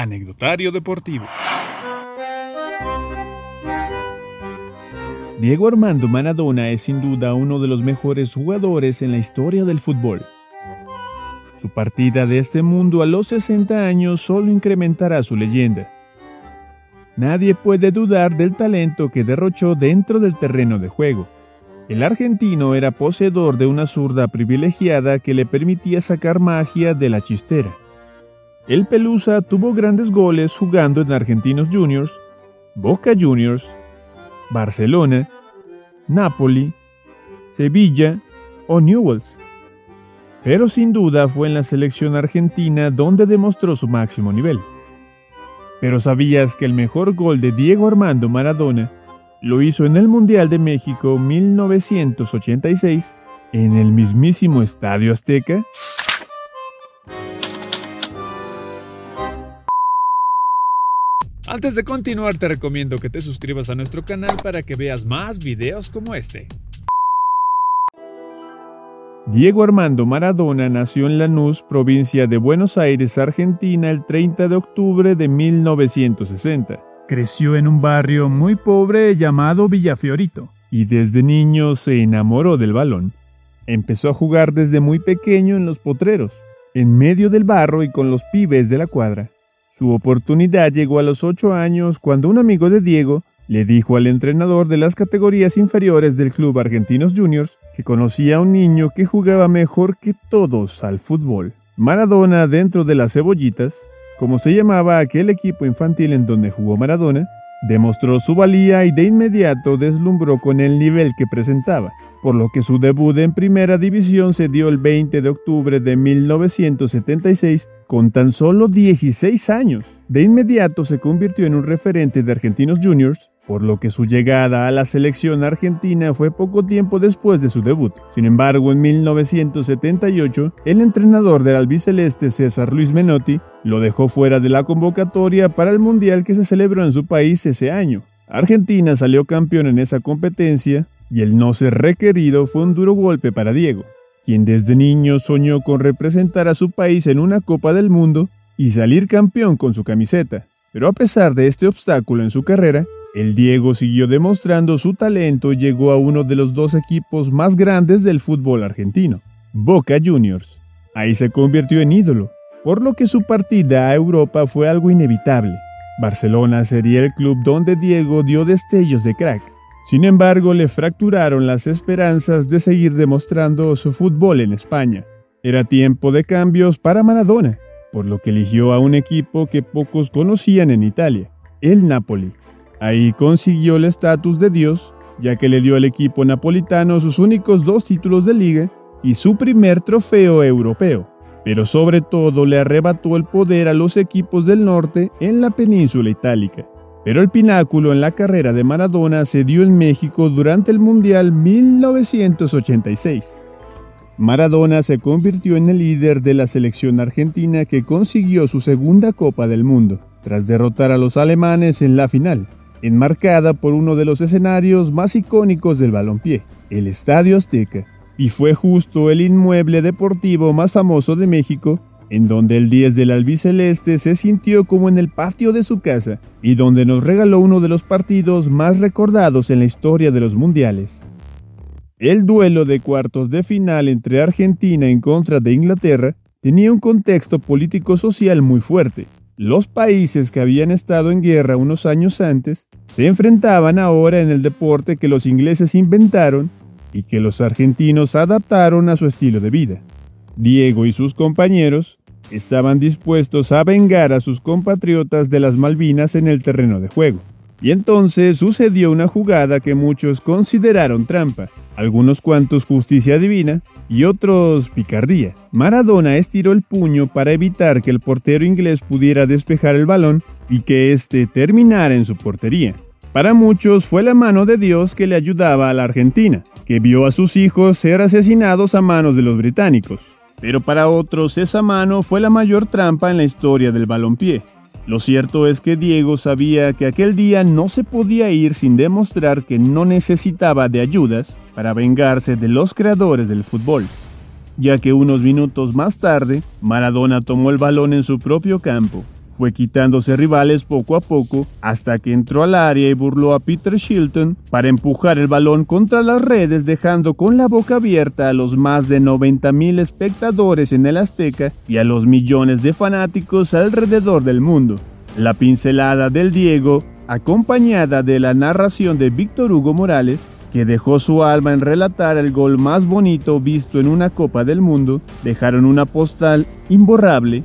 Anecdotario Deportivo. Diego Armando Maradona es sin duda uno de los mejores jugadores en la historia del fútbol. Su partida de este mundo a los 60 años solo incrementará su leyenda. Nadie puede dudar del talento que derrochó dentro del terreno de juego. El argentino era poseedor de una zurda privilegiada que le permitía sacar magia de la chistera. El Pelusa tuvo grandes goles jugando en Argentinos Juniors, Boca Juniors, Barcelona, Napoli, Sevilla o Newells. Pero sin duda fue en la selección argentina donde demostró su máximo nivel. Pero ¿sabías que el mejor gol de Diego Armando Maradona lo hizo en el Mundial de México 1986 en el mismísimo Estadio Azteca? Antes de continuar te recomiendo que te suscribas a nuestro canal para que veas más videos como este. Diego Armando Maradona nació en Lanús, provincia de Buenos Aires, Argentina, el 30 de octubre de 1960. Creció en un barrio muy pobre llamado Villafiorito y desde niño se enamoró del balón. Empezó a jugar desde muy pequeño en los potreros, en medio del barro y con los pibes de la cuadra. Su oportunidad llegó a los ocho años cuando un amigo de Diego le dijo al entrenador de las categorías inferiores del club Argentinos Juniors que conocía a un niño que jugaba mejor que todos al fútbol. Maradona dentro de las cebollitas, como se llamaba aquel equipo infantil en donde jugó Maradona, demostró su valía y de inmediato deslumbró con el nivel que presentaba, por lo que su debut en primera división se dio el 20 de octubre de 1976 con tan solo 16 años. De inmediato se convirtió en un referente de Argentinos Juniors, por lo que su llegada a la selección argentina fue poco tiempo después de su debut. Sin embargo, en 1978, el entrenador del albiceleste César Luis Menotti lo dejó fuera de la convocatoria para el Mundial que se celebró en su país ese año. Argentina salió campeón en esa competencia y el no ser requerido fue un duro golpe para Diego quien desde niño soñó con representar a su país en una Copa del Mundo y salir campeón con su camiseta. Pero a pesar de este obstáculo en su carrera, el Diego siguió demostrando su talento y llegó a uno de los dos equipos más grandes del fútbol argentino, Boca Juniors. Ahí se convirtió en ídolo, por lo que su partida a Europa fue algo inevitable. Barcelona sería el club donde Diego dio destellos de crack. Sin embargo, le fracturaron las esperanzas de seguir demostrando su fútbol en España. Era tiempo de cambios para Maradona, por lo que eligió a un equipo que pocos conocían en Italia, el Napoli. Ahí consiguió el estatus de Dios, ya que le dio al equipo napolitano sus únicos dos títulos de liga y su primer trofeo europeo, pero sobre todo le arrebató el poder a los equipos del norte en la península itálica. Pero el pináculo en la carrera de Maradona se dio en México durante el Mundial 1986. Maradona se convirtió en el líder de la selección argentina que consiguió su segunda Copa del Mundo, tras derrotar a los alemanes en la final, enmarcada por uno de los escenarios más icónicos del balompié, el Estadio Azteca, y fue justo el inmueble deportivo más famoso de México en donde el 10 del albiceleste se sintió como en el patio de su casa y donde nos regaló uno de los partidos más recordados en la historia de los mundiales. El duelo de cuartos de final entre Argentina en contra de Inglaterra tenía un contexto político-social muy fuerte. Los países que habían estado en guerra unos años antes se enfrentaban ahora en el deporte que los ingleses inventaron y que los argentinos adaptaron a su estilo de vida. Diego y sus compañeros estaban dispuestos a vengar a sus compatriotas de las Malvinas en el terreno de juego. Y entonces sucedió una jugada que muchos consideraron trampa, algunos cuantos justicia divina y otros picardía. Maradona estiró el puño para evitar que el portero inglés pudiera despejar el balón y que éste terminara en su portería. Para muchos fue la mano de Dios que le ayudaba a la Argentina, que vio a sus hijos ser asesinados a manos de los británicos. Pero para otros esa mano fue la mayor trampa en la historia del balompié. Lo cierto es que Diego sabía que aquel día no se podía ir sin demostrar que no necesitaba de ayudas para vengarse de los creadores del fútbol, ya que unos minutos más tarde Maradona tomó el balón en su propio campo, Fue quitándose rivales poco a poco hasta que entró al área y burló a Peter Shilton para empujar el balón contra las redes dejando con la boca abierta a los más de 90 mil espectadores en el Azteca y a los millones de fanáticos alrededor del mundo. La pincelada del Diego, acompañada de la narración de Víctor Hugo Morales, que dejó su alma en relatar el gol más bonito visto en una Copa del Mundo, dejaron una postal imborrable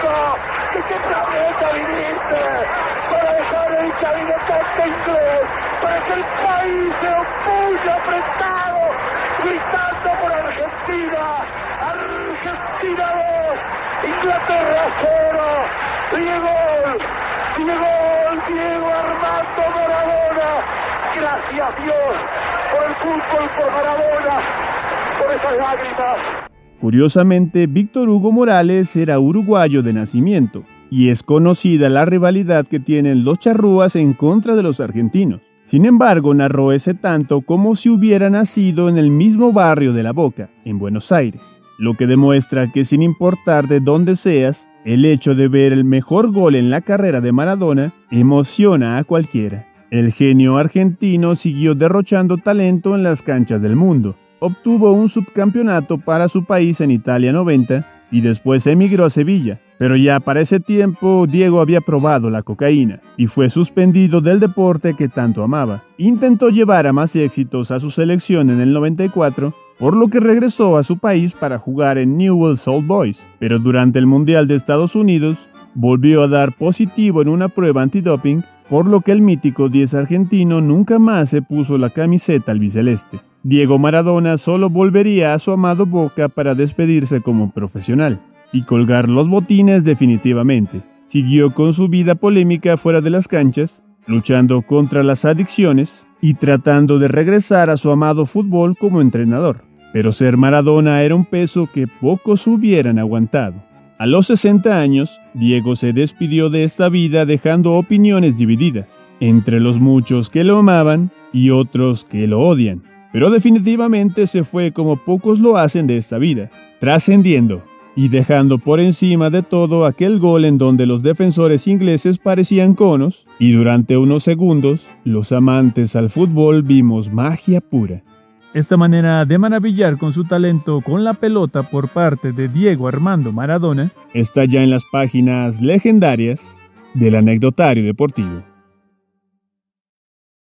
¿De qué planeta viniste? Para dejar el cabinete inglés, para que el país se opulle apretado, gritando por Argentina. Argentina 2, Inglaterra 0. Diego, Diego, Diego Armando Maradona. Gracias Dios por el fútbol, por Maradona, por esas lágrimas. Curiosamente, Víctor Hugo Morales era uruguayo de nacimiento, y es conocida la rivalidad que tienen los charrúas en contra de los argentinos. Sin embargo, narró ese tanto como si hubiera nacido en el mismo barrio de La Boca, en Buenos Aires, lo que demuestra que sin importar de dónde seas, el hecho de ver el mejor gol en la carrera de Maradona emociona a cualquiera. El genio argentino siguió derrochando talento en las canchas del mundo, obtuvo un subcampeonato para su país en Italia 90 y después emigró a Sevilla. Pero ya para ese tiempo Diego había probado la cocaína y fue suspendido del deporte que tanto amaba. Intentó llevar a más éxitos a su selección en el 94, por lo que regresó a su país para jugar en Newell's Old Boys. Pero durante el Mundial de Estados Unidos volvió a dar positivo en una prueba antidoping, por lo que el mítico 10 argentino nunca más se puso la camiseta albiceleste. Diego Maradona solo volvería a su amado Boca para despedirse como profesional y colgar los botines definitivamente. Siguió con su vida polémica fuera de las canchas, luchando contra las adicciones y tratando de regresar a su amado fútbol como entrenador. Pero ser Maradona era un peso que pocos hubieran aguantado. A los 60 años, Diego se despidió de esta vida dejando opiniones divididas, entre los muchos que lo amaban y otros que lo odian pero definitivamente se fue como pocos lo hacen de esta vida, trascendiendo y dejando por encima de todo aquel gol en donde los defensores ingleses parecían conos y durante unos segundos los amantes al fútbol vimos magia pura. Esta manera de maravillar con su talento con la pelota por parte de Diego Armando Maradona está ya en las páginas legendarias del anecdotario deportivo.